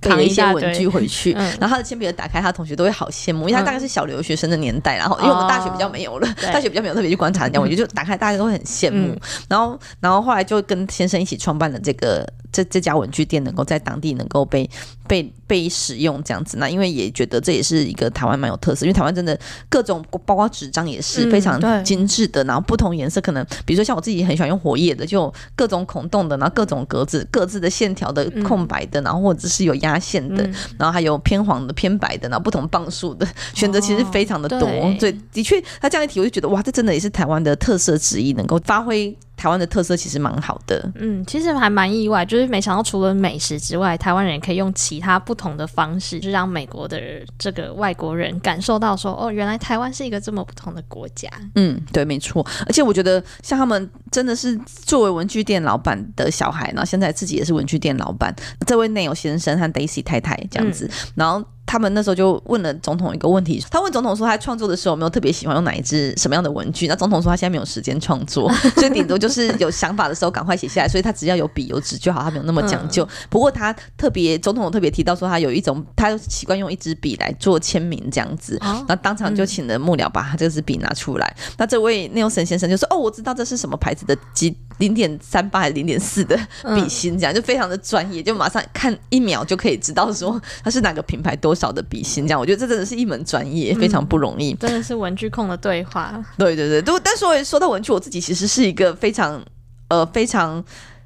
背了一些文具回去，嗯、然后他的铅笔盒打开，他同学都会好羡慕，因为他大概是小留学生的年代，然后因为我们大学比较没有了，哦、大学比较没有特别去观察人家文具，就打开大家都会很羡慕，嗯、然后然后后来就跟先生一起创办了这个这这家文具店，能够在当地能够被。被被使用这样子，那因为也觉得这也是一个台湾蛮有特色，因为台湾真的各种包括纸张也是非常精致的，嗯、然后不同颜色可能，比如说像我自己很喜欢用活页的，就各种孔洞的，然后各种格子、各自的线条的空白的，然后或者是有压线的，嗯、然后还有偏黄的、偏白的，然后不同磅数的选择其实非常的多，哦、对，的确，他这样一提，我就觉得哇，这真的也是台湾的特色之一，能够发挥。台湾的特色其实蛮好的，嗯，其实还蛮意外，就是没想到除了美食之外，台湾人也可以用其他不同的方式，就让美国的这个外国人感受到说，哦，原来台湾是一个这么不同的国家。嗯，对，没错。而且我觉得，像他们真的是作为文具店老板的小孩，然后现在自己也是文具店老板，这位 Neil 先生和 Daisy 太太这样子，嗯、然后。他们那时候就问了总统一个问题，他问总统说他创作的时候有没有特别喜欢用哪一支什么样的文具？那总统说他现在没有时间创作，[laughs] 所以顶多就是有想法的时候赶快写下来，所以他只要有笔有纸就好，他没有那么讲究。[laughs] 不过他特别总统特别提到说他有一种他习惯用一支笔来做签名这样子，那当场就请了幕僚把他这支笔拿出来。那这位内容沈先生就说：“哦，我知道这是什么牌子的几零点三八还是零点四的笔芯，这样就非常的专业，就马上看一秒就可以知道说它是哪个品牌多少的笔芯这样。”我觉得这真的是一门专业，非常不容易。真的是文具控的对话。对对对，都但说说到文具，我自己其实是一个非常呃非常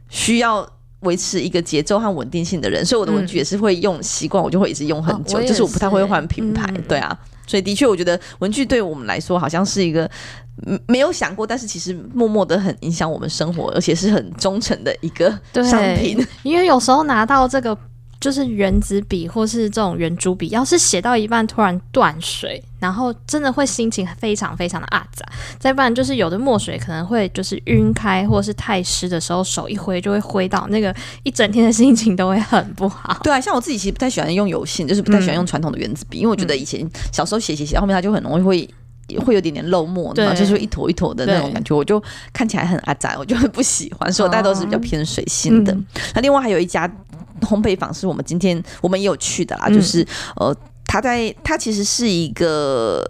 需要维持一个节奏和稳定性的人，所以我的文具也是会用习惯，我就会一直用很久，就是我不太会换品牌。对啊，所以的确，我觉得文具对我们来说好像是一个没有想过，但是其实默默的很影响我们生活，而且是很忠诚的一个商品。因为有时候拿到这个。就是原子笔或是这种圆珠笔，要是写到一半突然断水，然后真的会心情非常非常的阿杂。再不然就是有的墨水可能会就是晕开，或是太湿的时候手一挥就会挥到那个一整天的心情都会很不好。对啊，像我自己其实不太喜欢用油性，就是不太喜欢用传统的原子笔，嗯、因为我觉得以前小时候写写写，后面它就很容易会会有点点漏墨，然后就是一坨一坨的那种感觉，我就看起来很阿杂，我就很不喜欢。所以我大家都是比较偏水性的。嗯、那另外还有一家。烘焙坊是我们今天我们也有去的啦，嗯、就是呃，他在他其实是一个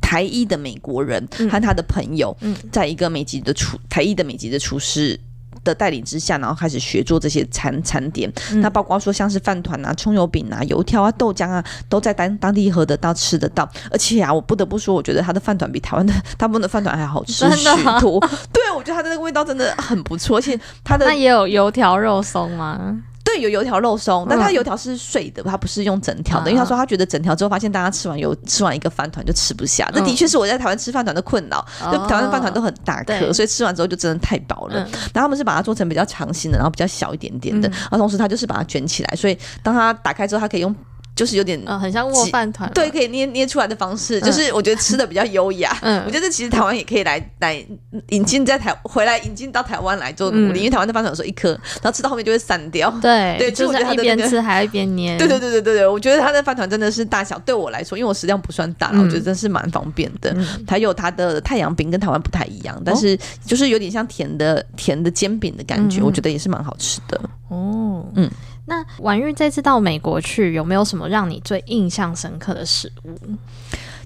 台裔的美国人，和他的朋友，在一个美籍的厨台裔的美籍的厨师的带领之下，然后开始学做这些餐餐点。嗯、那包括说像是饭团啊、葱油饼啊、油条啊、豆浆啊，都在当当地喝得到、吃得到。而且啊，我不得不说，我觉得他的饭团比台湾的 [laughs] 大部分的饭团还好吃许多。对，我觉得他的那个味道真的很不错，而且他的那也有油条肉松吗？对，有油条肉松，但它油条是碎的，它不是用整条的，因为他说他觉得整条之后发现大家吃完油吃完一个饭团就吃不下，这的确是我在台湾吃饭团的困扰，就台湾饭团都很大颗，所以吃完之后就真的太饱了。然后他们是把它做成比较长形的，然后比较小一点点的，然后同时他就是把它卷起来，所以当它打开之后，它可以用。就是有点嗯，很像握饭团，对，可以捏捏出来的方式，就是我觉得吃的比较优雅。[laughs] 嗯，我觉得其实台湾也可以来来引进在台回来引进到台湾来做努力，因为台湾的饭团有时候一颗，然后吃到后面就会散掉。对对，就是一边吃还一边捏。对对对对对对，我觉得它的饭团真的是大小对我来说，因为我食量不算大，我觉得真是蛮方便的。还有它的太阳饼跟台湾不太一样，但是就是有点像甜的甜的煎饼的感觉，我觉得也是蛮好吃的。哦，嗯。那婉玉这次到美国去，有没有什么让你最印象深刻的食物？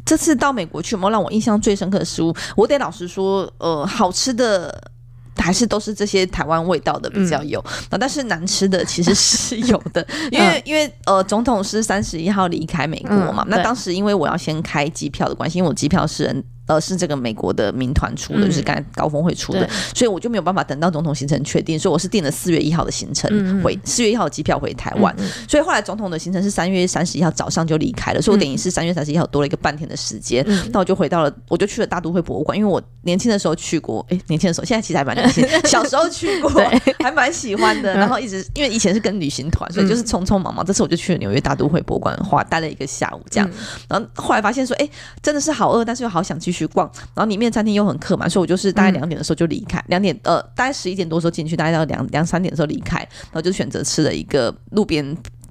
这次到美国去，有没有让我印象最深刻的食物？我得老实说，呃，好吃的还是都是这些台湾味道的比较有，嗯、但是难吃的其实是有的，[laughs] 因为、嗯、因为呃，总统是三十一号离开美国嘛，嗯、那当时因为我要先开机票的关系，因为我机票是。呃，是这个美国的民团出的，嗯、就是刚才高峰会出的，所以我就没有办法等到总统行程确定，所以我是订了四月一号的行程回四、嗯、月一号的机票回台湾，所以后来总统的行程是三月三十一号早上就离开了，所以我等于是三月三十一号多了一个半天的时间，嗯、那我就回到了，我就去了大都会博物馆，因为我年轻的时候去过，哎、欸，年轻的时候，现在其实还蛮年轻，[laughs] 小时候去过，还蛮喜欢的，然后一直因为以前是跟旅行团，所以就是匆匆忙忙，这次我就去了纽约大都会博物馆，花待了一个下午这样，然后后来发现说，哎、欸，真的是好饿，但是又好想继续逛，然后。里面餐厅又很客满，所以我就是大概两点的时候就离开，两、嗯、点呃，大概十一点多的时候进去，大概到两两三点的时候离开，然后就选择吃了一个路边。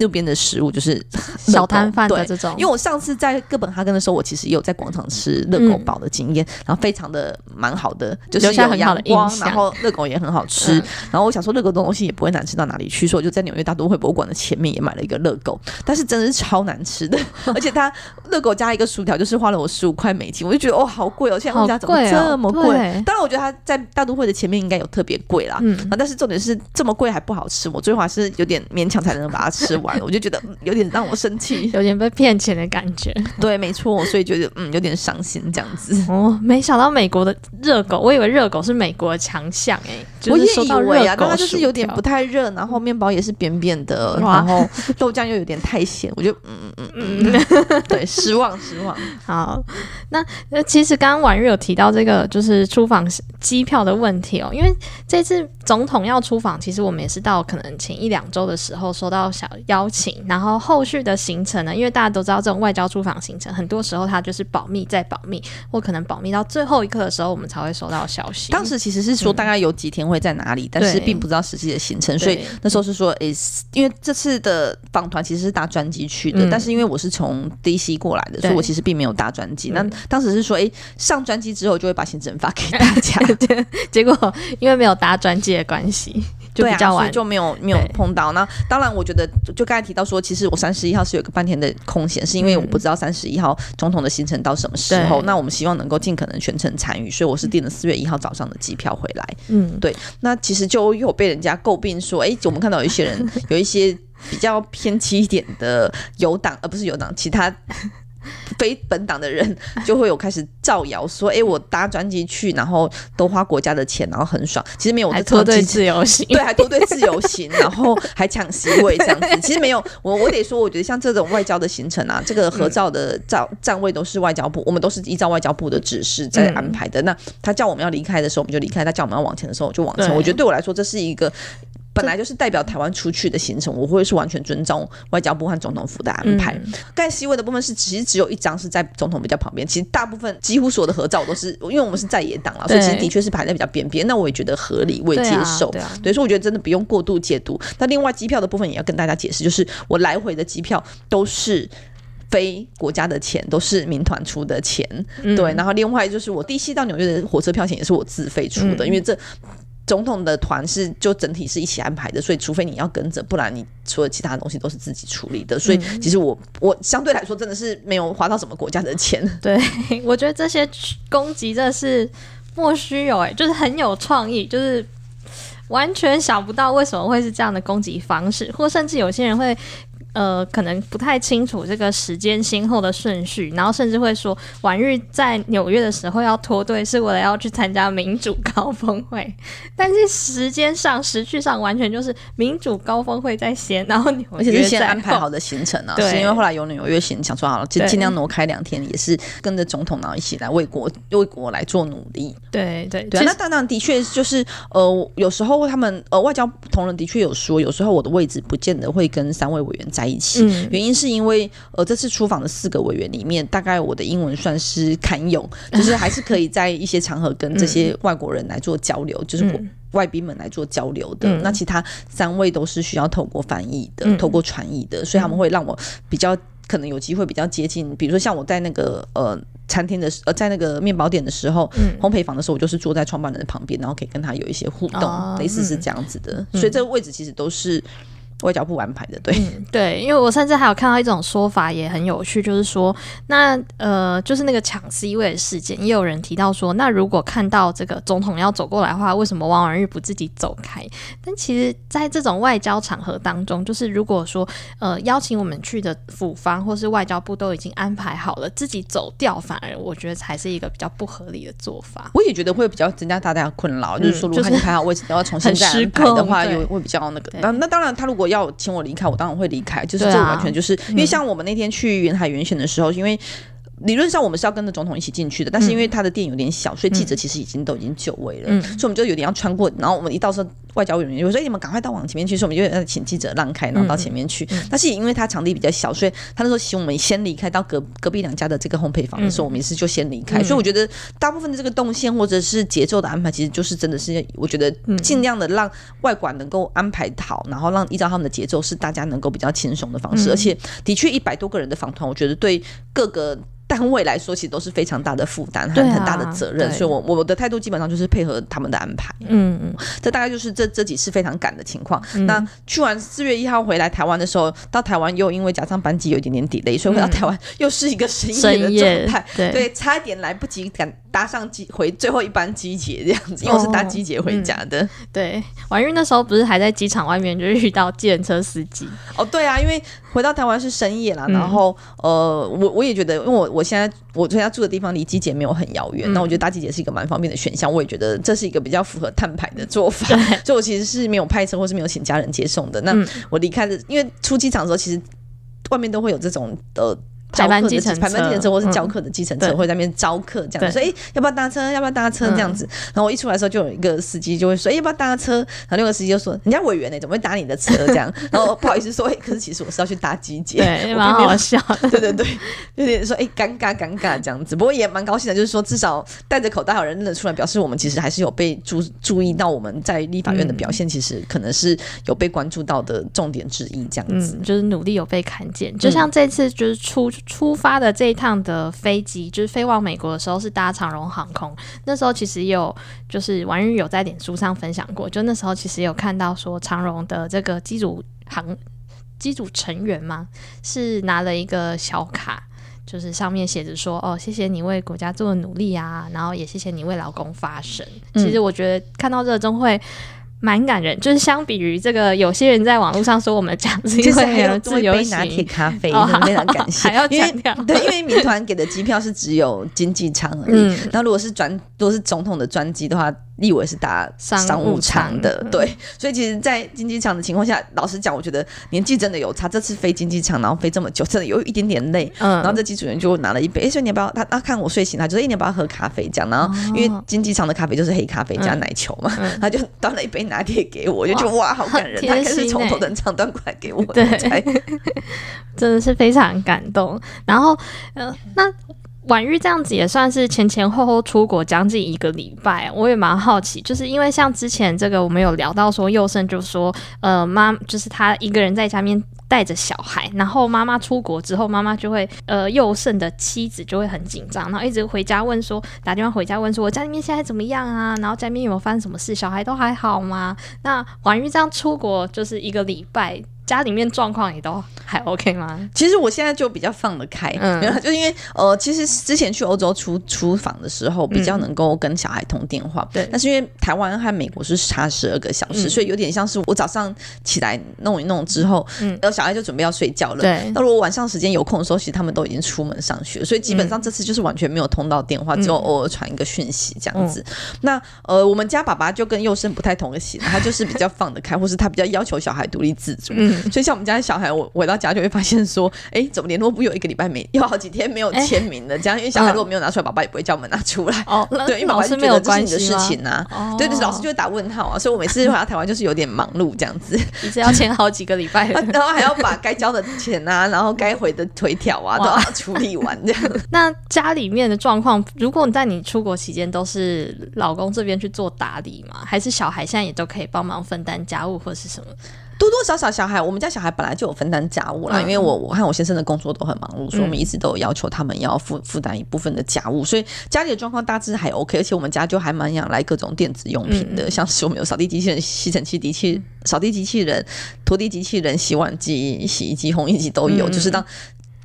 路边的食物就是 [laughs] 小摊贩的这种，因为我上次在哥本哈根的时候，我其实也有在广场吃热狗堡的经验，然后非常的蛮好的，就是有阳光，然后热狗也很好吃。然后我想说，热狗的东西也不会难吃到哪里去，所以我就在纽约大都会博物馆的前面也买了一个热狗，但是真的是超难吃的，[laughs] 而且它热狗加一个薯条就是花了我十五块美金，我就觉得哦好贵哦，现在物价怎么这么贵？当然，我觉得它在大都会的前面应该有特别贵啦，嗯，但是重点是这么贵还不好吃，我最后还是有点勉强才能把它吃完。我就觉得有点让我生气，[laughs] 有点被骗钱的感觉。[laughs] 对，没错，所以觉得嗯有点伤心这样子。哦，没想到美国的热狗，我以为热狗是美国的强项哎，我也以为啊，但它就是有点不太热，然后面包也是扁扁的，然后豆浆又有点太咸，我就嗯嗯嗯嗯，[laughs] 对，失望失望。好，那那其实刚刚婉玉有提到这个就是出访机票的问题哦，因为这次总统要出访，其实我们也是到可能前一两周的时候收到小邀请，然后后续的行程呢，因为大家都知道这种外交出访行程，很多时候它就是保密再保密，或可能保密到最后一刻的时候，我们才会收到消息。当时其实是说大概有几天会在哪里，嗯、但是并不知道实际的行程，所以那时候是说，诶、欸，因为这次的访团其实是搭专机去的，嗯、但是因为我是从 DC 过来的，所以我其实并没有搭专机。那当时是说，诶、欸，上专机之后就会把行程发给大 [laughs] 家，结果因为没有搭专机的关系。就比较晚，对啊，所以就没有没有碰到。那当然，我觉得就刚才提到说，其实我三十一号是有个半天的空闲，是因为我不知道三十一号总统的行程到什么时候。那我们希望能够尽可能全程参与，所以我是订了四月一号早上的机票回来。嗯，对。那其实就有被人家诟病说，哎，我们看到有一些人 [laughs] 有一些比较偏激一点的游党，而不是游党，其他。[laughs] 非本党的人 [laughs] 就会有开始造谣说，哎、欸，我搭专机去，然后都花国家的钱，然后很爽。其实没有，我脱队自由行，对，还脱队自由行，[laughs] 然后还抢席位这样子。其实没有，我我得说，我觉得像这种外交的行程啊，这个合照的站站位都是外交部，我们都是依照外交部的指示在安排的。那他叫我们要离开的时候，我们就离开；他叫我们要往前的时候，就往前。我觉得对我来说，这是一个。本来就是代表台湾出去的行程，我会是完全尊重外交部和总统府的安排。盖席位的部分是其实只有一张是在总统比较旁边，其实大部分几乎所有的合照都是，因为我们是在野党了，所以其实的确是排在比较边边。那我也觉得合理，我也接受。对啊，所以说我觉得真的不用过度解读。那另外机票的部分也要跟大家解释，就是我来回的机票都是非国家的钱，都是民团出的钱。对，然后另外就是我 DC 到纽约的火车票钱也是我自费出的，因为这。总统的团是就整体是一起安排的，所以除非你要跟着，不然你所有其他东西都是自己处理的。所以其实我我相对来说真的是没有花到什么国家的钱。对，[laughs] 我觉得这些攻击真的是莫须有，哎，就是很有创意，就是完全想不到为什么会是这样的攻击方式，或甚至有些人会。呃，可能不太清楚这个时间先后的顺序，然后甚至会说婉玉在纽约的时候要脱队，是为了要去参加民主高峰会，[laughs] 但是时间上、时序上完全就是民主高峰会在先，然后纽约而且是先安排好的行程啊，对是因为后来有纽约行，想说好了，就尽量挪开两天，也是跟着总统然后一起来为国为国来做努力。对对对，那当然的确就是呃，有时候他们呃外交同仁的确有说，有时候我的位置不见得会跟三位委员在。在一起。嗯、原因是因为呃，这次出访的四个委员里面，大概我的英文算是堪用，[laughs] 就是还是可以在一些场合跟这些外国人来做交流，嗯、就是外宾们来做交流的。嗯、那其他三位都是需要透过翻译的，嗯、透过传译的，所以他们会让我比较。可能有机会比较接近，比如说像我在那个呃餐厅的呃在那个面包店的时候，嗯、烘焙坊的时候，我就是坐在创办人的旁边，然后可以跟他有一些互动，哦、类似是这样子的。嗯、所以这个位置其实都是。外交部安排的，对、嗯、对，因为我甚至还有看到一种说法也很有趣，就是说，那呃，就是那个抢 C 位的事件，也有人提到说，那如果看到这个总统要走过来的话，为什么王婉玉不自己走开？但其实，在这种外交场合当中，就是如果说呃邀请我们去的府方或是外交部都已经安排好了，自己走掉，反而我觉得才是一个比较不合理的做法。我也觉得会比较增加大家的困扰，嗯、就是说，如果你排好位置，然后重新再安排的话，[laughs] 又会比较那个。那那当然，他如果要请我离开，我当然会离开。就是这完全就是、啊、因为像我们那天去云海远选的时候，因为。理论上我们是要跟着总统一起进去的，但是因为他的店有点小，所以记者其实已经都已经就位了，嗯、所以我们就有点要穿过。然后我们一到时候，外交委员就说：“哎，你们赶快到往前面去。”所以我们就要请记者让开，然后到前面去。但是也因为他场地比较小，所以他那时候请我们先离开，到隔隔壁两家的这个烘焙坊的时候，我们也是就先离开。嗯、所以我觉得大部分的这个动线或者是节奏的安排，其实就是真的是我觉得尽量的让外馆能够安排好，然后让依照他们的节奏是大家能够比较轻松的方式。嗯、而且的确一百多个人的访团，我觉得对各个。单位来说，其实都是非常大的负担和很大的责任，啊、所以我我的态度基本上就是配合他们的安排。嗯嗯，这大概就是这这几次非常赶的情况。嗯、那去完四月一号回来台湾的时候，到台湾又因为加上班机有一点点 delay，所以回到台湾又是一个深夜的状态，[laughs] 对，对，差一点来不及赶搭上机回最后一班机捷这样子，因为我是搭机捷回家的。哦嗯、对，婉諭那时候不是还在机场外面就遇到计程车司机？哦，对啊，因为回到台湾是深夜啦，然后、嗯、呃，我我也觉得，因为我我。现在我现在住的地方离机捷没有很遥远，那、嗯、我觉得搭机捷是一个蛮方便的选项。我也觉得这是一个比较符合碳排的做法，对所以我其实是没有派车或是没有请家人接送的。那我离开的，因为出机场的时候，其实外面都会有这种的。排班计程车，排班计程车或是教课的计程车会在那边招客这样子，所以、欸、要不要搭车？要不要搭车这样子？嗯、然后我一出来的时候，就有一个司机就会说：“哎、要不要搭车？”然后另外一个司机就说：“人家委员呢、欸，怎么会搭你的车？”这样，然后不好意思说：“哎、欸，可是其实我是要去搭机姐。”对，蛮好笑。[laughs] 对对对，有点说：“哎、欸，尴尬尴尬这样子。”不过也蛮高兴的，就是说至少戴着口罩有人认得出来，表示我们其实还是有被注注意到我们在立法院的表现，其实可能是有被关注到的重点之一。这样子、嗯，就是努力有被看见。就像这次就是出出发的。这一趟的飞机就是飞往美国的时候是搭长荣航空，那时候其实有就是婉諭有在脸书上分享过，就那时候其实有看到说长荣的这个机组航机组成员嘛，是拿了一个小卡，就是上面写着说哦，谢谢你为国家做的努力啊，然后也谢谢你为老公发声。其实我觉得看到这种会。蛮感人，就是相比于这个，有些人在网络上说我们讲是因为还有自由行，拿铁咖啡，非常感谢。还要强调，对，因为民团给的机票是只有经济舱而已。那、嗯、如果是专，如果是总统的专机的话。立委是搭商务舱的，嗯、对，所以其实，在经济舱的情况下，老实讲，我觉得年纪真的有差。这次飞经济舱，然后飞这么久，真的有一点点累。嗯，然后这机组员就拿了一杯，哎、欸，说你要不要？他他看我睡醒，他就说，哎、欸，你要不要喝咖啡？这样，然后因为经济舱的咖啡就是黑咖啡加奶球嘛，嗯、他就端了一杯拿铁给我，我就觉得哇，好感人，[laughs] 他开始从头等舱端过来给我，对，[laughs] 真的是非常感动。然后，呃，那。婉玉这样子也算是前前后后出国将近一个礼拜，我也蛮好奇，就是因为像之前这个我们有聊到说，佑胜就说，呃，妈就是他一个人在家面带着小孩，然后妈妈出国之后，妈妈就会，呃，佑胜的妻子就会很紧张，然后一直回家问说，打电话回家问说，我家里面现在怎么样啊？然后家里面有没有发生什么事？小孩都还好吗？那婉玉这样出国就是一个礼拜。家里面状况也都还 OK 吗？其实我现在就比较放得开，嗯，[laughs] 就因为呃，其实之前去欧洲出出访的时候，比较能够跟小孩通电话，对、嗯。但是因为台湾和美国是差十二个小时，嗯、所以有点像是我早上起来弄一弄之后，嗯，然后小孩就准备要睡觉了，对。那如果晚上时间有空的时候，其实他们都已经出门上学，所以基本上这次就是完全没有通到电话，嗯、只有偶尔传一个讯息这样子。嗯、那呃，我们家爸爸就跟佑生不太同的型，他就是比较放得开，或是他比较要求小孩独立自主，嗯。所以像我们家的小孩，我回到家就会发现说，哎、欸，怎么联络簿有一个礼拜没，有好几天没有签名了？这样，因为小孩如果没有拿出来，爸爸也不会叫我们拿出来。哦，对，因为爸爸是觉得这是你的事情啊。哦，对对，老师就会打问号啊。所以我每次回到台湾就是有点忙碌这样子，一直要签好几个礼拜，[laughs] 然后还要把该交的钱啊，然后该回的腿条啊都要处理完这样。[laughs] 那家里面的状况，如果你在你出国期间都是老公这边去做打理吗？还是小孩现在也都可以帮忙分担家务或者是什么？多多少少小孩，我们家小孩本来就有分担家务啦，嗯、因为我我和我先生的工作都很忙碌，所以我们一直都有要求他们要负负担一部分的家务，所以家里的状况大致还 OK，而且我们家就还蛮养来各种电子用品的，嗯、像是我们有扫地机器人、吸尘器、机器扫地机器人、拖地机器人、洗碗机、洗衣机、烘衣机都有，嗯、就是当。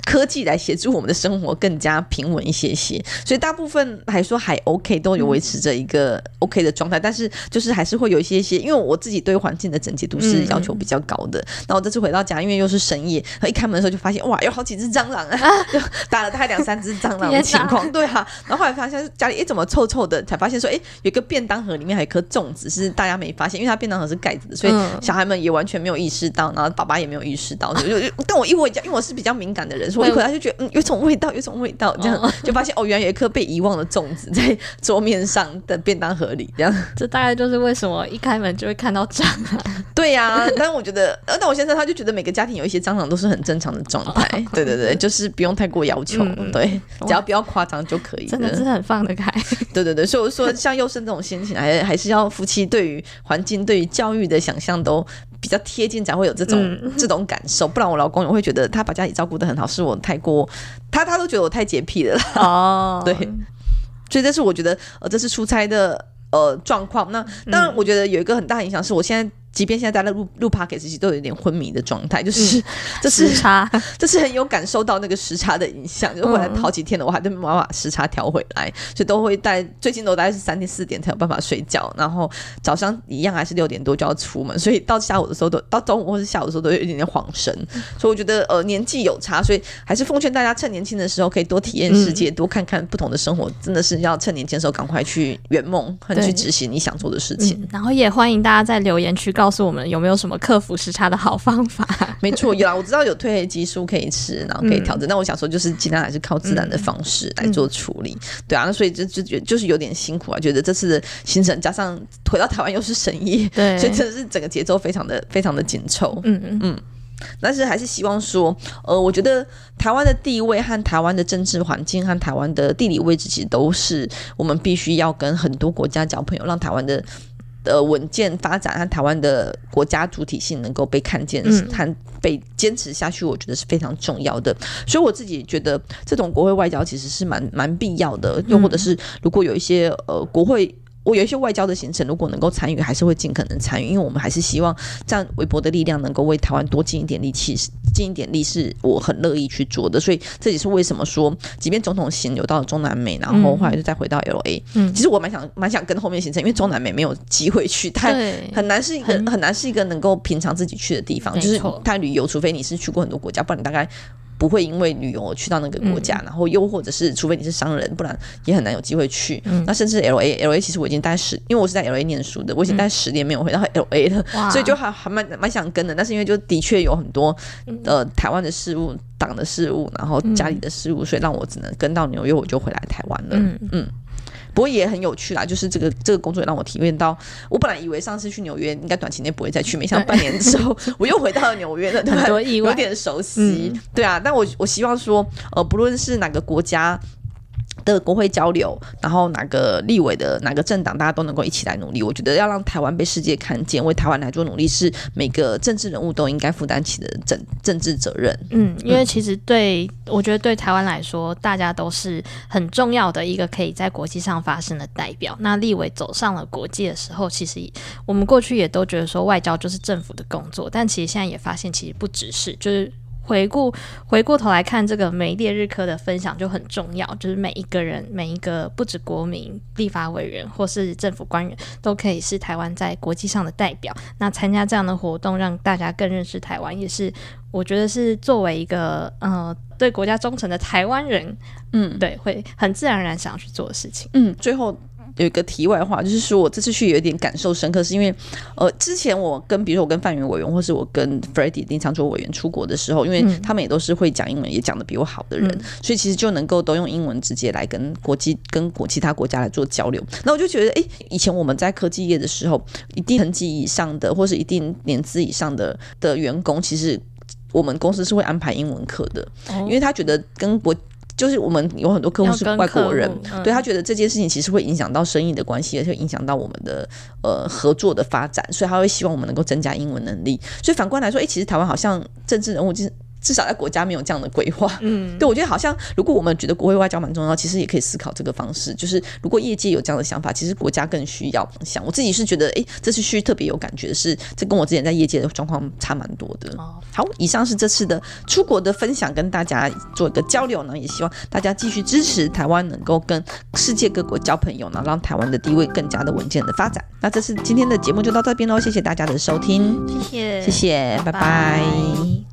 科技来协助我们的生活更加平稳一些些，所以大部分还说还 OK，都有维持着一个 OK 的状态。但是就是还是会有一些些，因为我自己对环境的整洁度是要求比较高的。然后这次回到家，因为又是深夜，一开门的时候就发现哇，有好几只蟑螂啊，就 [laughs] 打了大概两三只蟑螂的情况。对哈、啊，然后后来发现家里哎怎么臭臭的，才发现说哎有一个便当盒里面还有一颗粽子，是大家没发现，因为它便当盒是盖子的，所以小孩们也完全没有意识到，然后爸爸也没有意识到。就就但我一回家，因为我是比较敏感的人，我一回来就觉得嗯。有种味道，有种味道，这样就发现哦，原来有一颗被遗忘的粽子在桌面上的便当盒里，这样。这大概就是为什么一开门就会看到蟑螂。[laughs] 对呀、啊，但是我觉得，呃，但我先生他就觉得每个家庭有一些蟑螂都是很正常的状态。[laughs] 对对对，就是不用太过要求，嗯、对，只要不要夸张就可以。真的是很放得开。[laughs] 对对对，所以我说像佑胜这种心情，还还是要夫妻对于环境、对于教育的想象都比较贴近，才会有这种、嗯、[laughs] 这种感受。不然我老公也会觉得他把家里照顾的很好，是我太过。他他都觉得我太洁癖了 [laughs] 哦，[laughs] 对，所以这是我觉得呃，这是出差的呃状况。那当然，我觉得有一个很大影响是我现在。即便现在在录录 podcast 都有一点昏迷的状态，就是 [laughs] 这是 [laughs] 时差，这是很有感受到那个时差的影响。就回来好几天了，我还没办法时差调回来，所以都会在最近都大概是三点四点才有办法睡觉，然后早上一样还是六点多就要出门，所以到下午的时候都到中午或是下午的时候都有一点点恍神。[laughs] 所以我觉得呃年纪有差，所以还是奉劝大家趁年轻的时候可以多体验世界，多看看不同的生活，真的是要趁年轻的时候赶快去圆梦和去执行你想做的事情。然后也欢迎大家在留言区告诉我们有没有什么克服时差的好方法？[laughs] 没错，有啊，我知道有褪黑激素可以吃，然后可以调整。那、嗯、我想说，就是尽量还是靠自然的方式来做处理。嗯、对啊，那所以就就觉就是有点辛苦啊，觉得这次的行程加上回到台湾又是深夜，对，所以真的是整个节奏非常的非常的紧凑。嗯嗯嗯。但是还是希望说，呃，我觉得台湾的地位和台湾的政治环境和台湾的地理位置，其实都是我们必须要跟很多国家交朋友，让台湾的。的稳健发展和台湾的国家主体性能够被看见和被坚持下去，我觉得是非常重要的。所以我自己觉得，这种国会外交其实是蛮蛮必要的。又或者是如果有一些呃国会。我有一些外交的行程，如果能够参与，还是会尽可能参与，因为我们还是希望这样微薄的力量能够为台湾多尽一点力气，尽一点力，是我很乐意去做的。所以这也是为什么说，即便总统行有到了中南美，然后后来就再回到 LA，嗯，其实我蛮想蛮想跟后面行程，因为中南美没有机会去，太很难是一个很，很难是一个能够平常自己去的地方，就是太旅游，除非你是去过很多国家，不然你大概。不会因为旅游去到那个国家，嗯、然后又或者是除非你是商人，不然也很难有机会去。嗯、那甚至 L A L A 其实我已经待十，因为我是在 L A 念书的，我已经待十年没有回到 L A 了，嗯、所以就还还蛮蛮想跟的。但是因为就的确有很多呃台湾的事务、党的事务，然后家里的事务，所以让我只能跟到纽约，我就回来台湾了。嗯嗯。不过也很有趣啦，就是这个这个工作也让我体验到，我本来以为上次去纽约应该短期内不会再去，没想到半年之后我又回到了纽约了，[laughs] 对吧？有点熟悉，嗯、对啊。但我我希望说，呃，不论是哪个国家。的国会交流，然后哪个立委的哪个政党，大家都能够一起来努力。我觉得要让台湾被世界看见，为台湾来做努力，是每个政治人物都应该负担起的政政治责任。嗯，因为其实对，我觉得对台湾来说，大家都是很重要的一个可以在国际上发声的代表。那立委走上了国际的时候，其实我们过去也都觉得说外交就是政府的工作，但其实现在也发现，其实不只是就是。回顾回过头来看这个梅列日科的分享就很重要，就是每一个人每一个不止国民、立法委员或是政府官员都可以是台湾在国际上的代表。那参加这样的活动，让大家更认识台湾，也是我觉得是作为一个呃对国家忠诚的台湾人，嗯，对，会很自然而然想要去做的事情。嗯，最后。有一个题外话，就是说我这次去有一点感受深刻，是因为呃，之前我跟比如说我跟范云委员，或是我跟 Freddie 林长佐委员出国的时候，因为他们也都是会讲英文，也讲的比我好的人，嗯、所以其实就能够都用英文直接来跟国际跟国其他国家来做交流。那我就觉得，哎，以前我们在科技业的时候，一定层级以上的，或是一定年资以上的的员工，其实我们公司是会安排英文课的，哦、因为他觉得跟国。就是我们有很多客户是外国人，嗯、对他觉得这件事情其实会影响到生意的关系，而且影响到我们的呃合作的发展，所以他会希望我们能够增加英文能力。所以反观来说，哎，其实台湾好像政治人物就是。至少在国家没有这样的规划，嗯，对，我觉得好像如果我们觉得国会外交蛮重要，其实也可以思考这个方式。就是如果业界有这样的想法，其实国家更需要想。我自己是觉得，哎，这次去特别有感觉的是，这跟我之前在业界的状况差蛮多的。好，以上是这次的出国的分享，跟大家做一个交流呢，也希望大家继续支持台湾能够跟世界各国交朋友呢，让台湾的地位更加的稳健的发展。那这次今天的节目就到这边喽，谢谢大家的收听，谢谢，谢谢，拜拜。拜拜。